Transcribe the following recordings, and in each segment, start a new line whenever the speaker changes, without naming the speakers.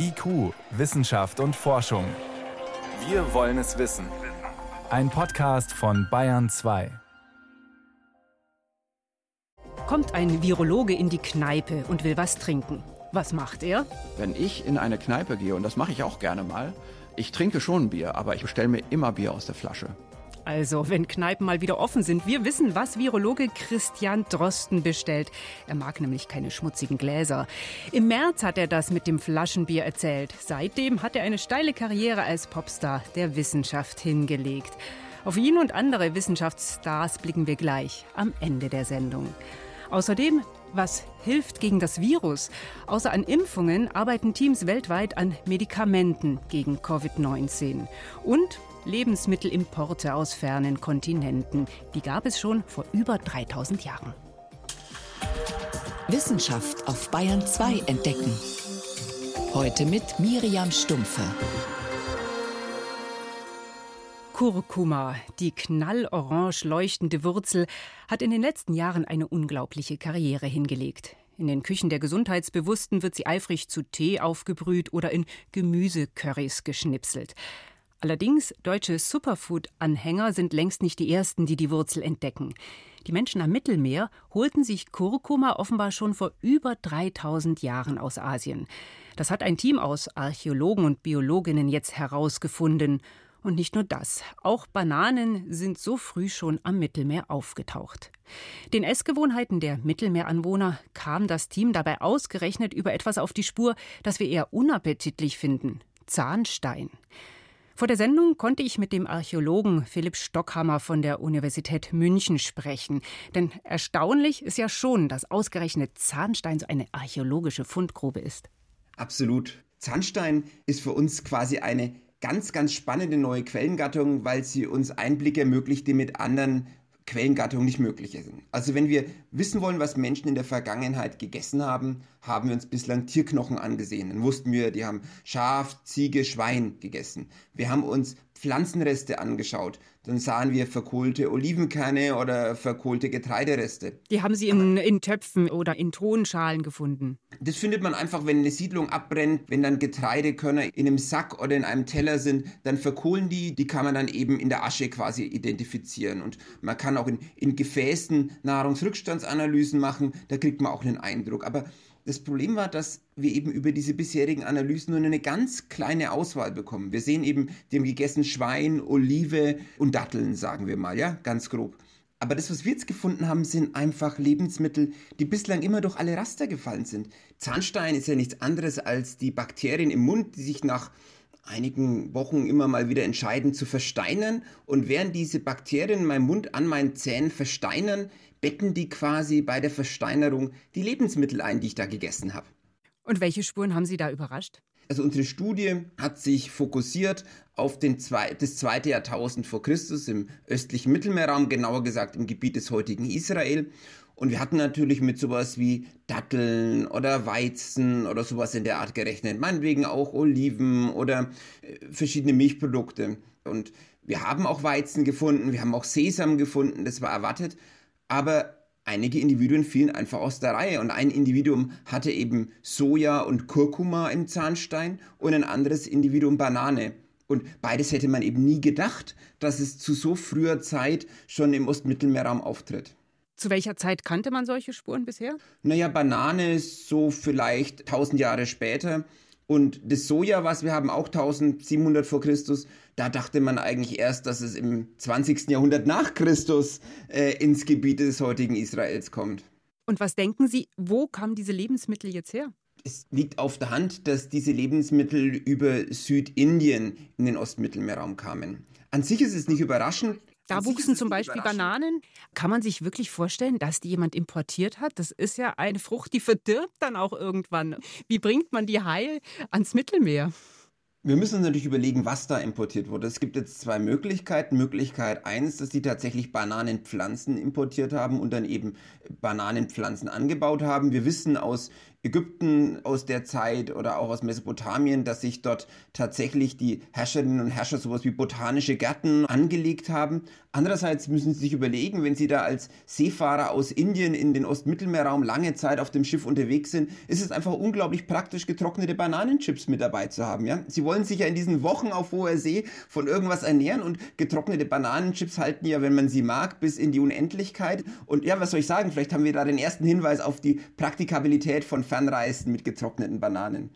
IQ, Wissenschaft und Forschung. Wir wollen es wissen. Ein Podcast von Bayern 2.
Kommt ein Virologe in die Kneipe und will was trinken. Was macht er?
Wenn ich in eine Kneipe gehe, und das mache ich auch gerne mal, ich trinke schon Bier, aber ich bestelle mir immer Bier aus der Flasche.
Also, wenn Kneipen mal wieder offen sind, wir wissen, was Virologe Christian Drosten bestellt. Er mag nämlich keine schmutzigen Gläser. Im März hat er das mit dem Flaschenbier erzählt. Seitdem hat er eine steile Karriere als Popstar der Wissenschaft hingelegt. Auf ihn und andere Wissenschaftsstars blicken wir gleich am Ende der Sendung. Außerdem, was hilft gegen das Virus? Außer an Impfungen arbeiten Teams weltweit an Medikamenten gegen Covid-19. Und Lebensmittelimporte aus fernen Kontinenten. Die gab es schon vor über 3000 Jahren.
Wissenschaft auf Bayern 2 entdecken. Heute mit Miriam Stumpfe.
Kurkuma, die knallorange leuchtende Wurzel, hat in den letzten Jahren eine unglaubliche Karriere hingelegt. In den Küchen der Gesundheitsbewussten wird sie eifrig zu Tee aufgebrüht oder in Gemüsecurrys geschnipselt. Allerdings, deutsche Superfood-Anhänger sind längst nicht die ersten, die die Wurzel entdecken. Die Menschen am Mittelmeer holten sich Kurkuma offenbar schon vor über 3000 Jahren aus Asien. Das hat ein Team aus Archäologen und Biologinnen jetzt herausgefunden. Und nicht nur das, auch Bananen sind so früh schon am Mittelmeer aufgetaucht. Den Essgewohnheiten der Mittelmeeranwohner kam das Team dabei ausgerechnet über etwas auf die Spur, das wir eher unappetitlich finden Zahnstein. Vor der Sendung konnte ich mit dem Archäologen Philipp Stockhammer von der Universität München sprechen. Denn erstaunlich ist ja schon, dass ausgerechnet Zahnstein so eine archäologische Fundgrube ist.
Absolut. Zahnstein ist für uns quasi eine ganz, ganz spannende neue Quellengattung, weil sie uns Einblicke ermöglicht, die mit anderen Quellengattungen nicht möglich sind. Also wenn wir wissen wollen, was Menschen in der Vergangenheit gegessen haben, haben wir uns bislang Tierknochen angesehen. Dann wussten wir, die haben Schaf, Ziege, Schwein gegessen. Wir haben uns Pflanzenreste angeschaut. Dann sahen wir verkohlte Olivenkerne oder verkohlte Getreidereste.
Die haben Sie in, in Töpfen oder in Tonschalen gefunden.
Das findet man einfach, wenn eine Siedlung abbrennt, wenn dann Getreidekörner in einem Sack oder in einem Teller sind, dann verkohlen die. Die kann man dann eben in der Asche quasi identifizieren. Und man kann auch in, in Gefäßen Nahrungsrückstandsanalysen machen. Da kriegt man auch einen Eindruck. Aber das Problem war, dass wir eben über diese bisherigen Analysen nur eine ganz kleine Auswahl bekommen. Wir sehen eben, die haben gegessen Schwein, Olive und Datteln, sagen wir mal, ja, ganz grob. Aber das, was wir jetzt gefunden haben, sind einfach Lebensmittel, die bislang immer durch alle Raster gefallen sind. Zahnstein ist ja nichts anderes als die Bakterien im Mund, die sich nach einigen Wochen immer mal wieder entscheiden zu versteinern. Und während diese Bakterien in meinem Mund an meinen Zähnen versteinern, betten die quasi bei der Versteinerung die Lebensmittel ein, die ich da gegessen habe.
Und welche Spuren haben Sie da überrascht?
Also unsere Studie hat sich fokussiert auf den zwei, das zweite Jahrtausend vor Christus im östlichen Mittelmeerraum, genauer gesagt im Gebiet des heutigen Israel. Und wir hatten natürlich mit sowas wie Datteln oder Weizen oder sowas in der Art gerechnet. Meinetwegen auch Oliven oder äh, verschiedene Milchprodukte. Und wir haben auch Weizen gefunden, wir haben auch Sesam gefunden, das war erwartet aber einige Individuen fielen einfach aus der Reihe und ein Individuum hatte eben Soja und Kurkuma im Zahnstein und ein anderes Individuum Banane. Und beides hätte man eben nie gedacht, dass es zu so früher Zeit schon im Ostmittelmeerraum auftritt.
Zu welcher Zeit kannte man solche Spuren bisher?
Naja, Banane so vielleicht 1000 Jahre später. Und das Soja, was wir haben, auch 1700 vor Christus, da dachte man eigentlich erst, dass es im 20. Jahrhundert nach Christus äh, ins Gebiet des heutigen Israels kommt.
Und was denken Sie, wo kamen diese Lebensmittel jetzt her?
Es liegt auf der Hand, dass diese Lebensmittel über Südindien in den Ostmittelmeerraum kamen. An sich ist es nicht überraschend,
da wuchsen zum Beispiel Bananen. Kann man sich wirklich vorstellen, dass die jemand importiert hat? Das ist ja eine Frucht, die verdirbt dann auch irgendwann. Wie bringt man die heil ans Mittelmeer?
Wir müssen uns natürlich überlegen, was da importiert wurde. Es gibt jetzt zwei Möglichkeiten. Möglichkeit eins, dass die tatsächlich Bananenpflanzen importiert haben und dann eben Bananenpflanzen angebaut haben. Wir wissen aus Ägypten aus der Zeit oder auch aus Mesopotamien, dass sich dort tatsächlich die Herrscherinnen und Herrscher sowas wie botanische Gärten angelegt haben. Andererseits müssen Sie sich überlegen, wenn Sie da als Seefahrer aus Indien in den Ostmittelmeerraum lange Zeit auf dem Schiff unterwegs sind, ist es einfach unglaublich praktisch, getrocknete Bananenchips mit dabei zu haben. Ja? Sie wollen sich ja in diesen Wochen auf hoher See von irgendwas ernähren und getrocknete Bananenchips halten ja, wenn man sie mag, bis in die Unendlichkeit. Und ja, was soll ich sagen? Vielleicht haben wir da den ersten Hinweis auf die Praktikabilität von Fernreisen mit getrockneten Bananen.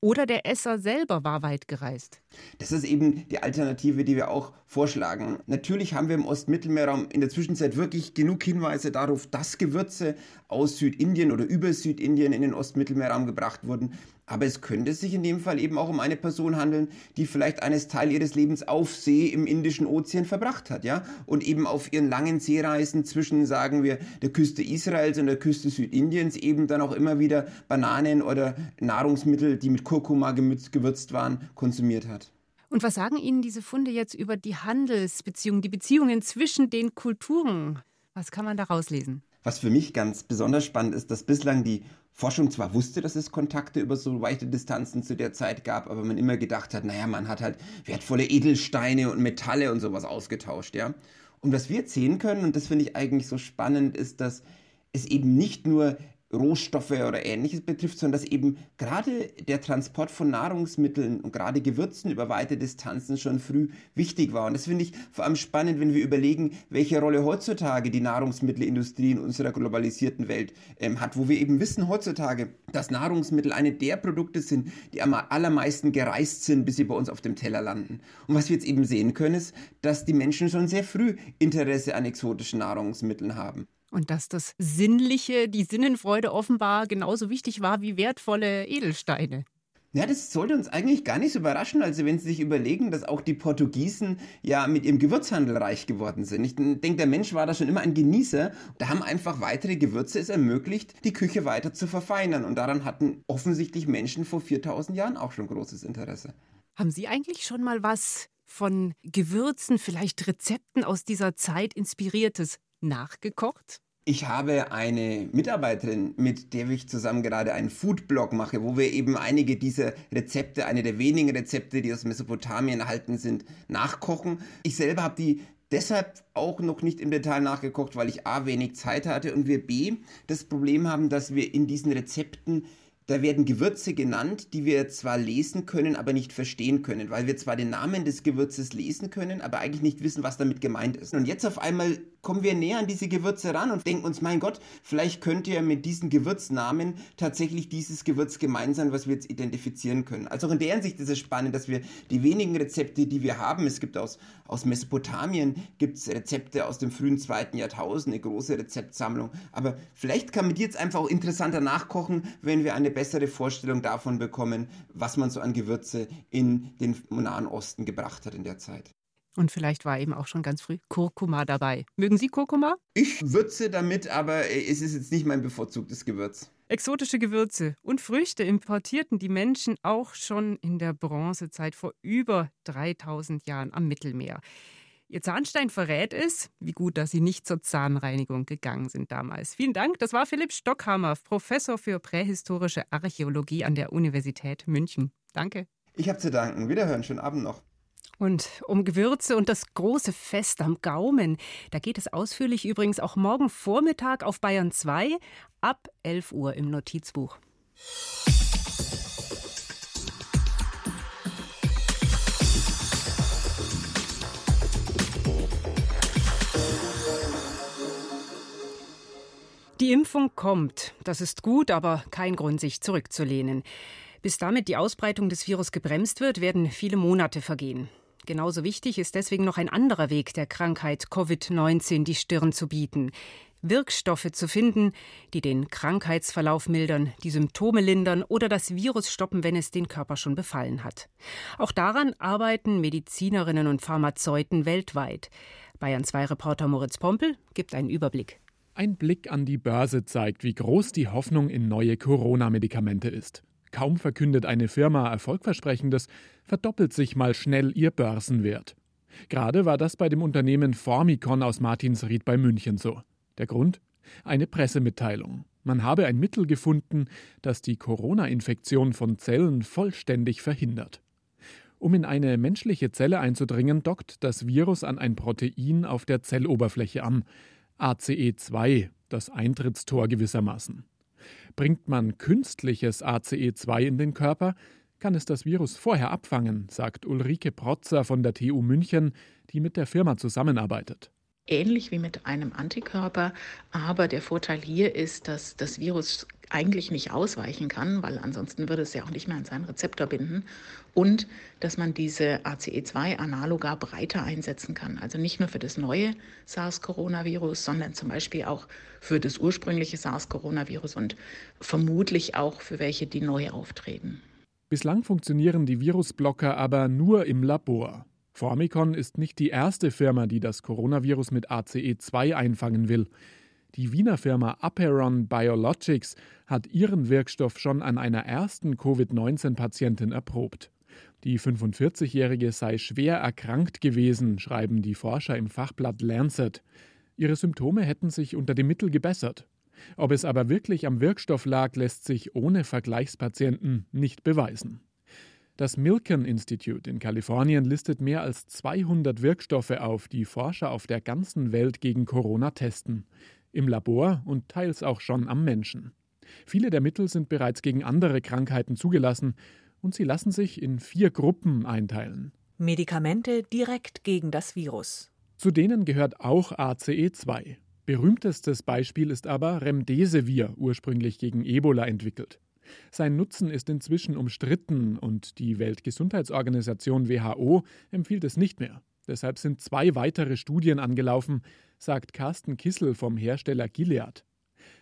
Oder der Esser selber war weit gereist.
Das ist eben die Alternative, die wir auch vorschlagen. Natürlich haben wir im Ostmittelmeerraum in der Zwischenzeit wirklich genug Hinweise darauf, dass Gewürze aus Südindien oder über Südindien in den Ostmittelmeerraum gebracht wurden. Aber es könnte sich in dem Fall eben auch um eine Person handeln, die vielleicht eines Teil ihres Lebens auf See im Indischen Ozean verbracht hat, ja? Und eben auf ihren langen Seereisen zwischen, sagen wir, der Küste Israels und der Küste Südindiens eben dann auch immer wieder Bananen oder Nahrungsmittel, die mit Kurkuma gewürzt waren, konsumiert hat.
Und was sagen Ihnen diese Funde jetzt über die Handelsbeziehungen, die Beziehungen zwischen den Kulturen? Was kann man da rauslesen?
Was für mich ganz besonders spannend ist, dass bislang die Forschung zwar wusste, dass es Kontakte über so weite Distanzen zu der Zeit gab, aber man immer gedacht hat, naja, man hat halt wertvolle Edelsteine und Metalle und sowas ausgetauscht, ja. Und was wir jetzt sehen können, und das finde ich eigentlich so spannend, ist, dass es eben nicht nur Rohstoffe oder ähnliches betrifft, sondern dass eben gerade der Transport von Nahrungsmitteln und gerade Gewürzen über weite Distanzen schon früh wichtig war. Und das finde ich vor allem spannend, wenn wir überlegen, welche Rolle heutzutage die Nahrungsmittelindustrie in unserer globalisierten Welt ähm, hat, wo wir eben wissen heutzutage, dass Nahrungsmittel eine der Produkte sind, die am allermeisten gereist sind, bis sie bei uns auf dem Teller landen. Und was wir jetzt eben sehen können, ist, dass die Menschen schon sehr früh Interesse an exotischen Nahrungsmitteln haben.
Und dass das Sinnliche, die Sinnenfreude offenbar genauso wichtig war wie wertvolle Edelsteine.
Ja, das sollte uns eigentlich gar nicht so überraschen, also wenn Sie sich überlegen, dass auch die Portugiesen ja mit ihrem Gewürzhandel reich geworden sind. Ich denke, der Mensch war da schon immer ein Genießer. Da haben einfach weitere Gewürze es ermöglicht, die Küche weiter zu verfeinern. Und daran hatten offensichtlich Menschen vor 4000 Jahren auch schon großes Interesse.
Haben Sie eigentlich schon mal was von Gewürzen, vielleicht Rezepten aus dieser Zeit inspiriertes nachgekocht?
Ich habe eine Mitarbeiterin, mit der ich zusammen gerade einen Foodblog mache, wo wir eben einige dieser Rezepte, eine der wenigen Rezepte, die aus Mesopotamien erhalten sind, nachkochen. Ich selber habe die deshalb auch noch nicht im Detail nachgekocht, weil ich A wenig Zeit hatte und wir B das Problem haben, dass wir in diesen Rezepten da werden Gewürze genannt, die wir zwar lesen können, aber nicht verstehen können, weil wir zwar den Namen des Gewürzes lesen können, aber eigentlich nicht wissen, was damit gemeint ist. Und jetzt auf einmal kommen wir näher an diese Gewürze ran und denken uns, mein Gott, vielleicht könnte ja mit diesen Gewürznamen tatsächlich dieses Gewürz gemeint sein, was wir jetzt identifizieren können. Also auch in der Hinsicht ist es spannend, dass wir die wenigen Rezepte, die wir haben, es gibt aus, aus Mesopotamien, gibt es Rezepte aus dem frühen zweiten Jahrtausend, eine große Rezeptsammlung. Aber vielleicht kann man die jetzt einfach auch interessanter nachkochen, wenn wir eine bessere Vorstellung davon bekommen, was man so an Gewürze in den Nahen Osten gebracht hat in der Zeit.
Und vielleicht war eben auch schon ganz früh Kurkuma dabei. Mögen Sie Kurkuma?
Ich würze damit, aber es ist jetzt nicht mein bevorzugtes Gewürz.
Exotische Gewürze und Früchte importierten die Menschen auch schon in der Bronzezeit vor über 3000 Jahren am Mittelmeer. Ihr Zahnstein verrät es, wie gut, dass Sie nicht zur Zahnreinigung gegangen sind damals. Vielen Dank. Das war Philipp Stockhammer, Professor für prähistorische Archäologie an der Universität München. Danke.
Ich habe zu danken. Wiederhören. Schönen Abend noch.
Und um Gewürze und das große Fest am Gaumen. Da geht es ausführlich übrigens auch morgen Vormittag auf Bayern 2 ab 11 Uhr im Notizbuch. Die Impfung kommt. Das ist gut, aber kein Grund, sich zurückzulehnen. Bis damit die Ausbreitung des Virus gebremst wird, werden viele Monate vergehen. Genauso wichtig ist deswegen noch ein anderer Weg der Krankheit Covid-19 die Stirn zu bieten. Wirkstoffe zu finden, die den Krankheitsverlauf mildern, die Symptome lindern oder das Virus stoppen, wenn es den Körper schon befallen hat. Auch daran arbeiten Medizinerinnen und Pharmazeuten weltweit. Bayern 2 Reporter Moritz Pompel gibt einen Überblick.
Ein Blick an die Börse zeigt, wie groß die Hoffnung in neue Corona-Medikamente ist. Kaum verkündet eine Firma Erfolgversprechendes, verdoppelt sich mal schnell ihr Börsenwert. Gerade war das bei dem Unternehmen Formicon aus Martinsried bei München so. Der Grund? Eine Pressemitteilung. Man habe ein Mittel gefunden, das die Corona-Infektion von Zellen vollständig verhindert. Um in eine menschliche Zelle einzudringen, dockt das Virus an ein Protein auf der Zelloberfläche an, ACE2, das Eintrittstor gewissermaßen. Bringt man künstliches ACE2 in den Körper, kann es das Virus vorher abfangen, sagt Ulrike Protzer von der TU München, die mit der Firma zusammenarbeitet
ähnlich wie mit einem Antikörper. Aber der Vorteil hier ist, dass das Virus eigentlich nicht ausweichen kann, weil ansonsten würde es ja auch nicht mehr an seinen Rezeptor binden. Und dass man diese ACE2-Analoga breiter einsetzen kann. Also nicht nur für das neue SARS-Coronavirus, sondern zum Beispiel auch für das ursprüngliche SARS-Coronavirus und vermutlich auch für welche, die neu auftreten.
Bislang funktionieren die Virusblocker aber nur im Labor. Formicon ist nicht die erste Firma, die das Coronavirus mit ACE2 einfangen will. Die Wiener Firma Aperon Biologics hat ihren Wirkstoff schon an einer ersten Covid-19-Patientin erprobt. Die 45-Jährige sei schwer erkrankt gewesen, schreiben die Forscher im Fachblatt Lancet. Ihre Symptome hätten sich unter dem Mittel gebessert. Ob es aber wirklich am Wirkstoff lag, lässt sich ohne Vergleichspatienten nicht beweisen. Das Milken Institute in Kalifornien listet mehr als 200 Wirkstoffe auf, die Forscher auf der ganzen Welt gegen Corona testen. Im Labor und teils auch schon am Menschen. Viele der Mittel sind bereits gegen andere Krankheiten zugelassen und sie lassen sich in vier Gruppen einteilen.
Medikamente direkt gegen das Virus.
Zu denen gehört auch ACE2. Berühmtestes Beispiel ist aber Remdesivir, ursprünglich gegen Ebola entwickelt. Sein Nutzen ist inzwischen umstritten und die Weltgesundheitsorganisation WHO empfiehlt es nicht mehr. Deshalb sind zwei weitere Studien angelaufen, sagt Carsten Kissel vom Hersteller Gilead.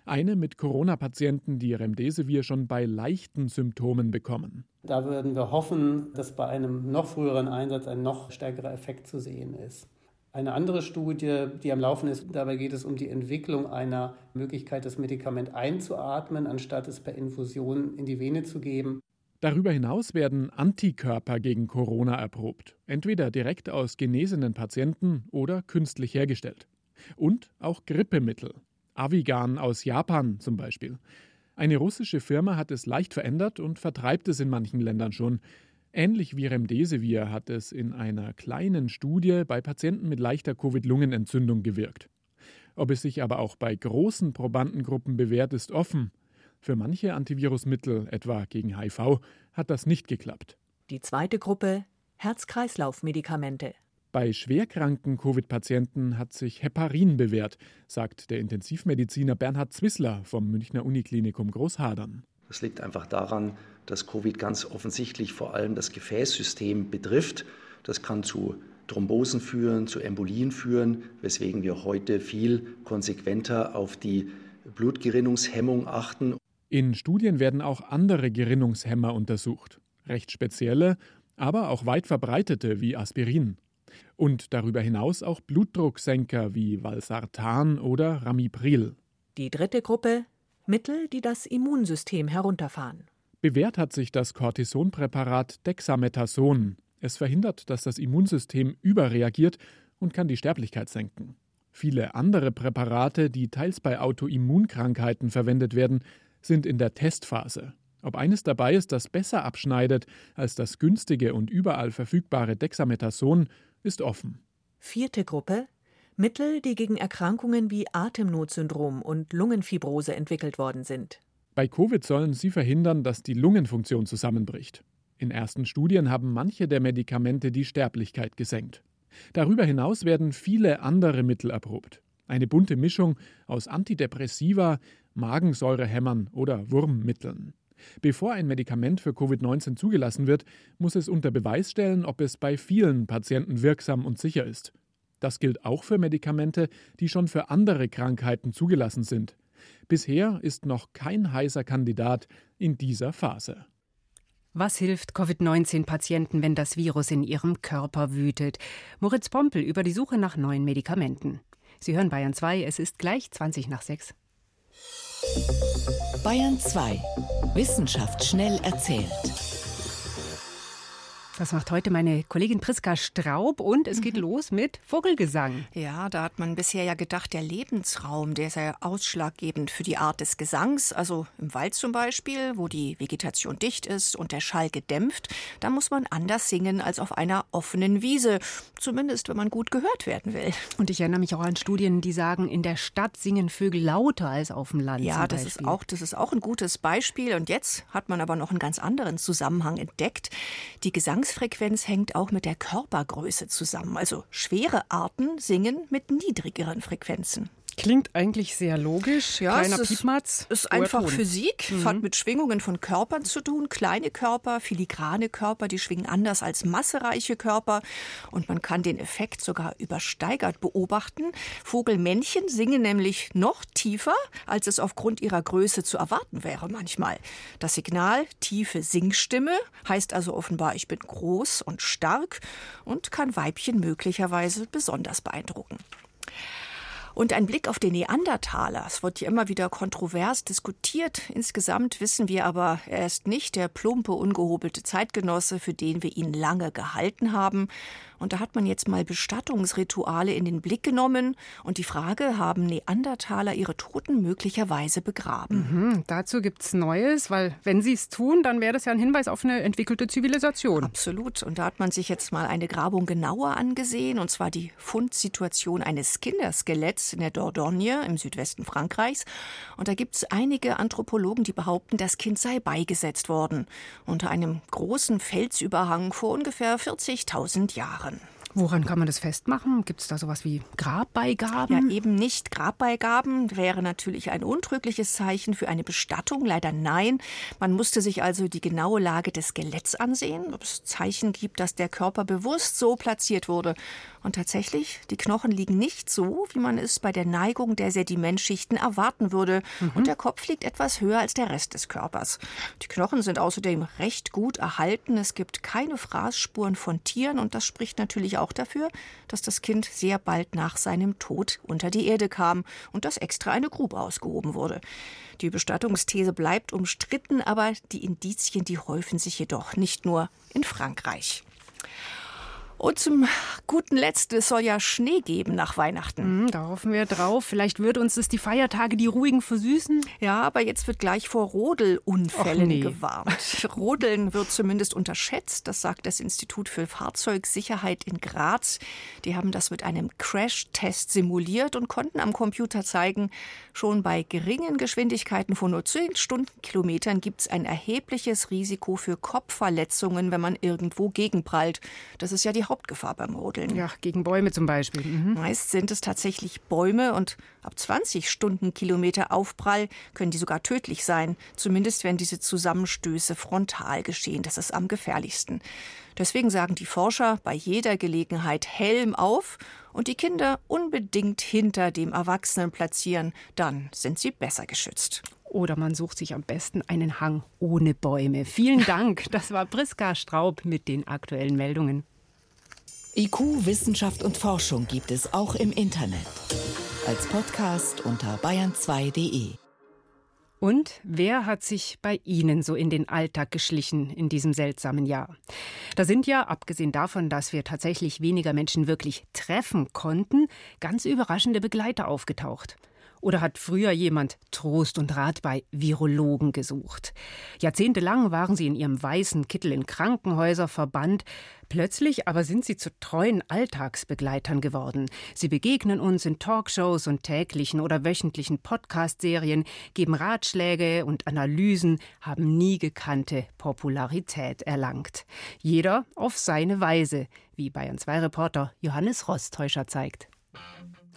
Eine mit Corona-Patienten, die Remdesivir schon bei leichten Symptomen bekommen.
Da würden wir hoffen, dass bei einem noch früheren Einsatz ein noch stärkerer Effekt zu sehen ist. Eine andere Studie, die am Laufen ist, dabei geht es um die Entwicklung einer Möglichkeit, das Medikament einzuatmen, anstatt es per Infusion in die Vene zu geben.
Darüber hinaus werden Antikörper gegen Corona erprobt, entweder direkt aus genesenen Patienten oder künstlich hergestellt. Und auch Grippemittel. Avigan aus Japan zum Beispiel. Eine russische Firma hat es leicht verändert und vertreibt es in manchen Ländern schon. Ähnlich wie Remdesivir hat es in einer kleinen Studie bei Patienten mit leichter Covid-Lungenentzündung gewirkt. Ob es sich aber auch bei großen Probandengruppen bewährt, ist offen. Für manche Antivirusmittel, etwa gegen HIV, hat das nicht geklappt.
Die zweite Gruppe Herz-Kreislauf-Medikamente.
Bei schwerkranken Covid-Patienten hat sich Heparin bewährt, sagt der Intensivmediziner Bernhard Zwissler vom Münchner Uniklinikum Großhadern.
Das liegt einfach daran, dass Covid ganz offensichtlich vor allem das Gefäßsystem betrifft. Das kann zu Thrombosen führen, zu Embolien führen, weswegen wir heute viel konsequenter auf die Blutgerinnungshemmung achten.
In Studien werden auch andere Gerinnungshemmer untersucht. Recht spezielle, aber auch weit verbreitete wie Aspirin. Und darüber hinaus auch Blutdrucksenker wie Valsartan oder Ramipril.
Die dritte Gruppe Mittel, die das Immunsystem herunterfahren.
Bewährt hat sich das Cortisonpräparat Dexamethason. Es verhindert, dass das Immunsystem überreagiert und kann die Sterblichkeit senken. Viele andere Präparate, die teils bei Autoimmunkrankheiten verwendet werden, sind in der Testphase. Ob eines dabei ist, das besser abschneidet als das günstige und überall verfügbare Dexamethason, ist offen.
Vierte Gruppe Mittel, die gegen Erkrankungen wie Atemnotsyndrom und Lungenfibrose entwickelt worden sind.
Bei Covid sollen sie verhindern, dass die Lungenfunktion zusammenbricht. In ersten Studien haben manche der Medikamente die Sterblichkeit gesenkt. Darüber hinaus werden viele andere Mittel erprobt. Eine bunte Mischung aus Antidepressiva, Magensäurehämmern oder Wurmmitteln. Bevor ein Medikament für Covid-19 zugelassen wird, muss es unter Beweis stellen, ob es bei vielen Patienten wirksam und sicher ist. Das gilt auch für Medikamente, die schon für andere Krankheiten zugelassen sind. Bisher ist noch kein heißer Kandidat in dieser Phase.
Was hilft Covid-19-Patienten, wenn das Virus in ihrem Körper wütet? Moritz Pompel über die Suche nach neuen Medikamenten. Sie hören Bayern 2, es ist gleich 20 nach 6.
Bayern 2. Wissenschaft schnell erzählt.
Das macht heute meine Kollegin Priska Straub und es geht mhm. los mit Vogelgesang.
Ja, da hat man bisher ja gedacht, der Lebensraum, der sei ausschlaggebend für die Art des Gesangs. Also im Wald zum Beispiel, wo die Vegetation dicht ist und der Schall gedämpft, da muss man anders singen als auf einer offenen Wiese. Zumindest, wenn man gut gehört werden will.
Und ich erinnere mich auch an Studien, die sagen, in der Stadt singen Vögel lauter als auf dem Land.
Ja, das ist, auch, das ist auch ein gutes Beispiel. Und jetzt hat man aber noch einen ganz anderen Zusammenhang entdeckt. Die Gesangs Herzfrequenz hängt auch mit der Körpergröße zusammen. Also schwere Arten singen mit niedrigeren Frequenzen.
Klingt eigentlich sehr logisch.
Ja, Kleiner es ist, ist einfach Ton. Physik, mhm. hat mit Schwingungen von Körpern zu tun. Kleine Körper, filigrane Körper, die schwingen anders als massereiche Körper. Und man kann den Effekt sogar übersteigert beobachten. Vogelmännchen singen nämlich noch tiefer, als es aufgrund ihrer Größe zu erwarten wäre manchmal. Das Signal tiefe Singstimme heißt also offenbar, ich bin groß und stark und kann Weibchen möglicherweise besonders beeindrucken. Und ein Blick auf den Neandertaler. Es wird ja immer wieder kontrovers diskutiert. Insgesamt wissen wir aber, er ist nicht der plumpe, ungehobelte Zeitgenosse, für den wir ihn lange gehalten haben. Und da hat man jetzt mal Bestattungsrituale in den Blick genommen und die Frage, haben Neandertaler ihre Toten möglicherweise begraben?
Mhm, dazu gibt es Neues, weil wenn sie es tun, dann wäre das ja ein Hinweis auf eine entwickelte Zivilisation.
Absolut. Und da hat man sich jetzt mal eine Grabung genauer angesehen, und zwar die Fundsituation eines Kinderskeletts in der Dordogne im Südwesten Frankreichs. Und da gibt es einige Anthropologen, die behaupten, das Kind sei beigesetzt worden unter einem großen Felsüberhang vor ungefähr 40.000 Jahren. Jahren.
Woran kann man das festmachen? Gibt es da sowas wie Grabbeigaben?
Ja, eben nicht. Grabbeigaben wäre natürlich ein untrügliches Zeichen für eine Bestattung. Leider nein. Man musste sich also die genaue Lage des Skeletts ansehen, ob es Zeichen gibt, dass der Körper bewusst so platziert wurde. Und tatsächlich, die Knochen liegen nicht so, wie man es bei der Neigung der Sedimentschichten erwarten würde. Mhm. Und der Kopf liegt etwas höher als der Rest des Körpers. Die Knochen sind außerdem recht gut erhalten. Es gibt keine Fraßspuren von Tieren und das spricht natürlich auch dafür, dass das Kind sehr bald nach seinem Tod unter die Erde kam und dass extra eine Grube ausgehoben wurde. Die Bestattungsthese bleibt umstritten, aber die Indizien, die häufen sich jedoch nicht nur in Frankreich. Und zum guten Letzt, es soll ja Schnee geben nach Weihnachten.
Mhm, da hoffen wir drauf. Vielleicht wird uns das die Feiertage, die ruhigen, versüßen.
Ja, aber jetzt wird gleich vor Rodelunfällen nee. gewarnt. Rodeln wird zumindest unterschätzt. Das sagt das Institut für Fahrzeugsicherheit in Graz. Die haben das mit einem Crash-Test simuliert und konnten am Computer zeigen, schon bei geringen Geschwindigkeiten von nur 10 Stundenkilometern gibt es ein erhebliches Risiko für Kopfverletzungen, wenn man irgendwo gegenprallt. Das ist ja die Hauptgefahr beim Rodeln.
Ja, gegen Bäume zum Beispiel.
Mhm. Meist sind es tatsächlich Bäume und ab 20 Stundenkilometer Aufprall können die sogar tödlich sein. Zumindest wenn diese Zusammenstöße frontal geschehen. Das ist am gefährlichsten. Deswegen sagen die Forscher bei jeder Gelegenheit Helm auf und die Kinder unbedingt hinter dem Erwachsenen platzieren. Dann sind sie besser geschützt.
Oder man sucht sich am besten einen Hang ohne Bäume. Vielen Dank. Das war Priska Straub mit den aktuellen Meldungen.
IQ, Wissenschaft und Forschung gibt es auch im Internet. Als Podcast unter bayern2.de.
Und wer hat sich bei Ihnen so in den Alltag geschlichen in diesem seltsamen Jahr? Da sind ja, abgesehen davon, dass wir tatsächlich weniger Menschen wirklich treffen konnten, ganz überraschende Begleiter aufgetaucht. Oder hat früher jemand Trost und Rat bei Virologen gesucht? Jahrzehntelang waren sie in ihrem weißen Kittel in Krankenhäuser verbannt. Plötzlich aber sind sie zu treuen Alltagsbegleitern geworden. Sie begegnen uns in Talkshows und täglichen oder wöchentlichen Podcast-Serien, geben Ratschläge und Analysen, haben nie gekannte Popularität erlangt. Jeder auf seine Weise, wie Bayern 2 Reporter Johannes Rostäuscher zeigt.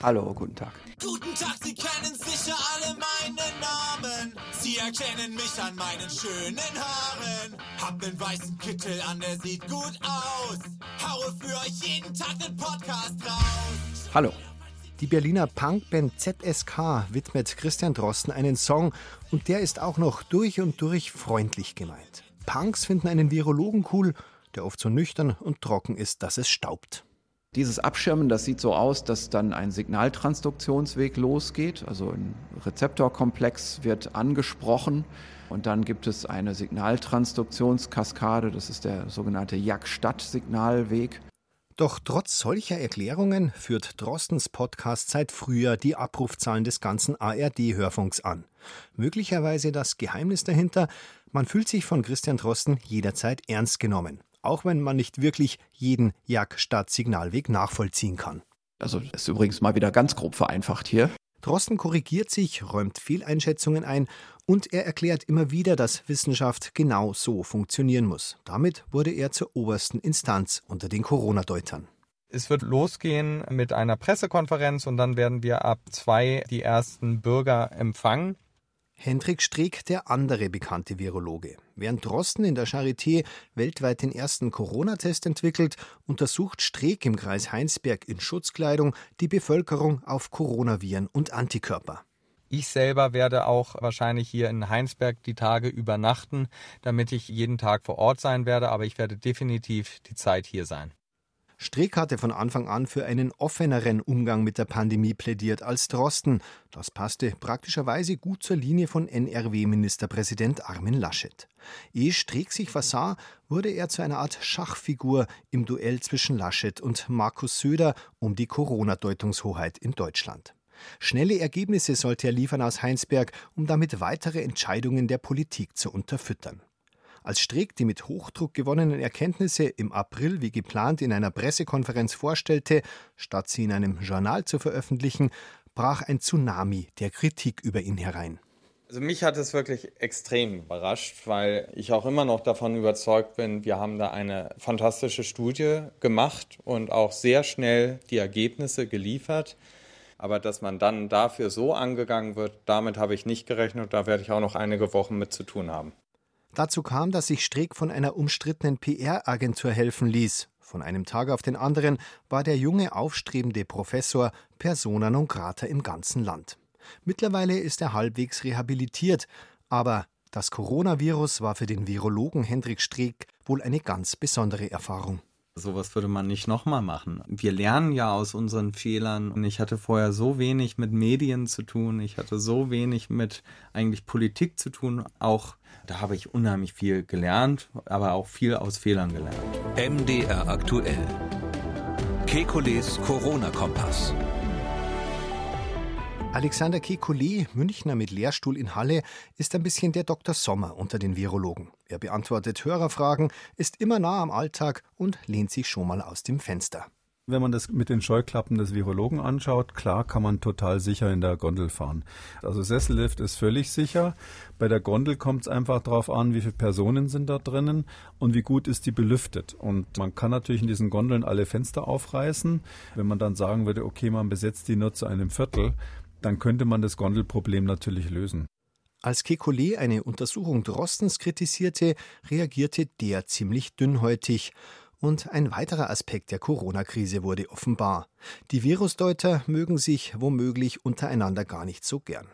Hallo, guten Tag.
Guten Tag, Sie kennen sicher alle meinen Namen. Sie erkennen mich an meinen schönen Haaren. Hab nen weißen Kittel an, der sieht gut aus. Haue für euch jeden Tag den Podcast raus.
Hallo.
Die Berliner Punkband ZSK widmet Christian Drosten einen Song und der ist auch noch durch und durch freundlich gemeint. Punks finden einen Virologen cool, der oft so nüchtern und trocken ist, dass es staubt.
Dieses Abschirmen, das sieht so aus, dass dann ein Signaltransduktionsweg losgeht, also ein Rezeptorkomplex wird angesprochen Und dann gibt es eine Signaltransduktionskaskade, das ist der sogenannte Jak-Stadt-Signalweg.
Doch trotz solcher Erklärungen führt Drostens Podcast seit Frühjahr die Abrufzahlen des ganzen ARD-Hörfunks an. Möglicherweise das Geheimnis dahinter, man fühlt sich von Christian Drosten jederzeit ernst genommen, auch wenn man nicht wirklich jeden Jag-Stadt-Signalweg nachvollziehen kann.
Also das ist übrigens mal wieder ganz grob vereinfacht hier.
Drosten korrigiert sich, räumt Fehleinschätzungen ein und er erklärt immer wieder, dass Wissenschaft genau so funktionieren muss. Damit wurde er zur obersten Instanz unter den Corona-Deutern.
Es wird losgehen mit einer Pressekonferenz und dann werden wir ab zwei die ersten Bürger empfangen.
Hendrik Streeck, der andere bekannte Virologe. Während Drosten in der Charité weltweit den ersten Corona-Test entwickelt, untersucht Streeck im Kreis Heinsberg in Schutzkleidung die Bevölkerung auf Coronaviren und Antikörper.
Ich selber werde auch wahrscheinlich hier in Heinsberg die Tage übernachten, damit ich jeden Tag vor Ort sein werde, aber ich werde definitiv die Zeit hier sein.
Streeck hatte von Anfang an für einen offeneren Umgang mit der Pandemie plädiert als Drosten. Das passte praktischerweise gut zur Linie von NRW-Ministerpräsident Armin Laschet. Ehe Streeck sich versah, wurde er zu einer Art Schachfigur im Duell zwischen Laschet und Markus Söder um die Corona-Deutungshoheit in Deutschland. Schnelle Ergebnisse sollte er liefern aus Heinsberg, um damit weitere Entscheidungen der Politik zu unterfüttern. Als Streeck die mit Hochdruck gewonnenen Erkenntnisse im April wie geplant in einer Pressekonferenz vorstellte, statt sie in einem Journal zu veröffentlichen, brach ein Tsunami der Kritik über ihn herein.
Also mich hat es wirklich extrem überrascht, weil ich auch immer noch davon überzeugt bin, wir haben da eine fantastische Studie gemacht und auch sehr schnell die Ergebnisse geliefert. Aber dass man dann dafür so angegangen wird, damit habe ich nicht gerechnet. Da werde ich auch noch einige Wochen mit zu tun haben.
Dazu kam, dass sich Streeck von einer umstrittenen PR-Agentur helfen ließ. Von einem Tag auf den anderen war der junge, aufstrebende Professor persona non grata im ganzen Land. Mittlerweile ist er halbwegs rehabilitiert, aber das Coronavirus war für den Virologen Hendrik Streeck wohl eine ganz besondere Erfahrung.
Sowas würde man nicht nochmal machen. Wir lernen ja aus unseren Fehlern und ich hatte vorher so wenig mit Medien zu tun, ich hatte so wenig mit eigentlich Politik zu tun, auch da habe ich unheimlich viel gelernt, aber auch viel aus Fehlern gelernt.
MDR aktuell. Kekules Corona-Kompass.
Alexander Kekulé, Münchner mit Lehrstuhl in Halle, ist ein bisschen der Dr. Sommer unter den Virologen. Er beantwortet Hörerfragen, ist immer nah am Alltag und lehnt sich schon mal aus dem Fenster.
Wenn man das mit den Scheuklappen des Virologen anschaut, klar kann man total sicher in der Gondel fahren. Also Sessellift ist völlig sicher. Bei der Gondel kommt es einfach darauf an, wie viele Personen sind da drinnen und wie gut ist die belüftet. Und man kann natürlich in diesen Gondeln alle Fenster aufreißen. Wenn man dann sagen würde, okay, man besetzt die nur zu einem Viertel, dann könnte man das Gondelproblem natürlich lösen.
Als Kekulé eine Untersuchung Drostens kritisierte, reagierte der ziemlich dünnhäutig. Und ein weiterer Aspekt der Corona-Krise wurde offenbar. Die Virusdeuter mögen sich womöglich untereinander gar nicht so gern.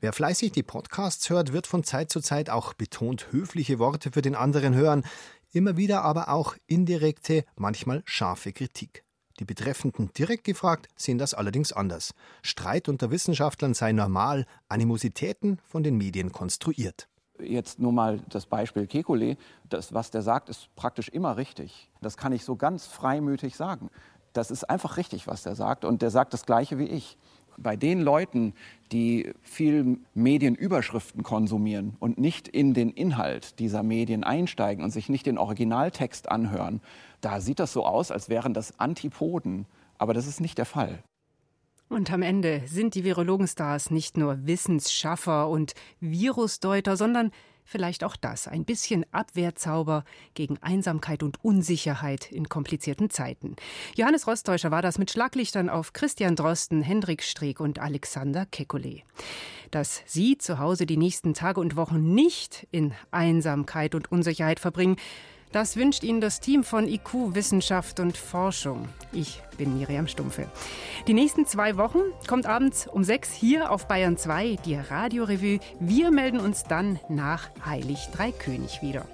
Wer fleißig die Podcasts hört, wird von Zeit zu Zeit auch betont höfliche Worte für den anderen hören, immer wieder aber auch indirekte, manchmal scharfe Kritik. Die Betreffenden direkt gefragt sehen das allerdings anders. Streit unter Wissenschaftlern sei normal, Animositäten von den Medien konstruiert.
Jetzt nur mal das Beispiel Kekulé. Das, was der sagt, ist praktisch immer richtig. Das kann ich so ganz freimütig sagen. Das ist einfach richtig, was der sagt. Und der sagt das Gleiche wie ich bei den Leuten, die viel Medienüberschriften konsumieren und nicht in den Inhalt dieser Medien einsteigen und sich nicht den Originaltext anhören, da sieht das so aus, als wären das Antipoden. Aber das ist nicht der Fall.
Und am Ende sind die Virologenstars nicht nur Wissensschaffer und Virusdeuter, sondern Vielleicht auch das, ein bisschen Abwehrzauber gegen Einsamkeit und Unsicherheit in komplizierten Zeiten. Johannes Rostäuscher war das mit Schlaglichtern auf Christian Drosten, Hendrik Streeck und Alexander Kekulé. Dass Sie zu Hause die nächsten Tage und Wochen nicht in Einsamkeit und Unsicherheit verbringen, das wünscht Ihnen das Team von IQ Wissenschaft und Forschung. Ich bin Miriam Stumpfe. Die nächsten zwei Wochen kommt abends um sechs hier auf Bayern 2 die Radiorevue. Wir melden uns dann nach Heilig Dreikönig wieder.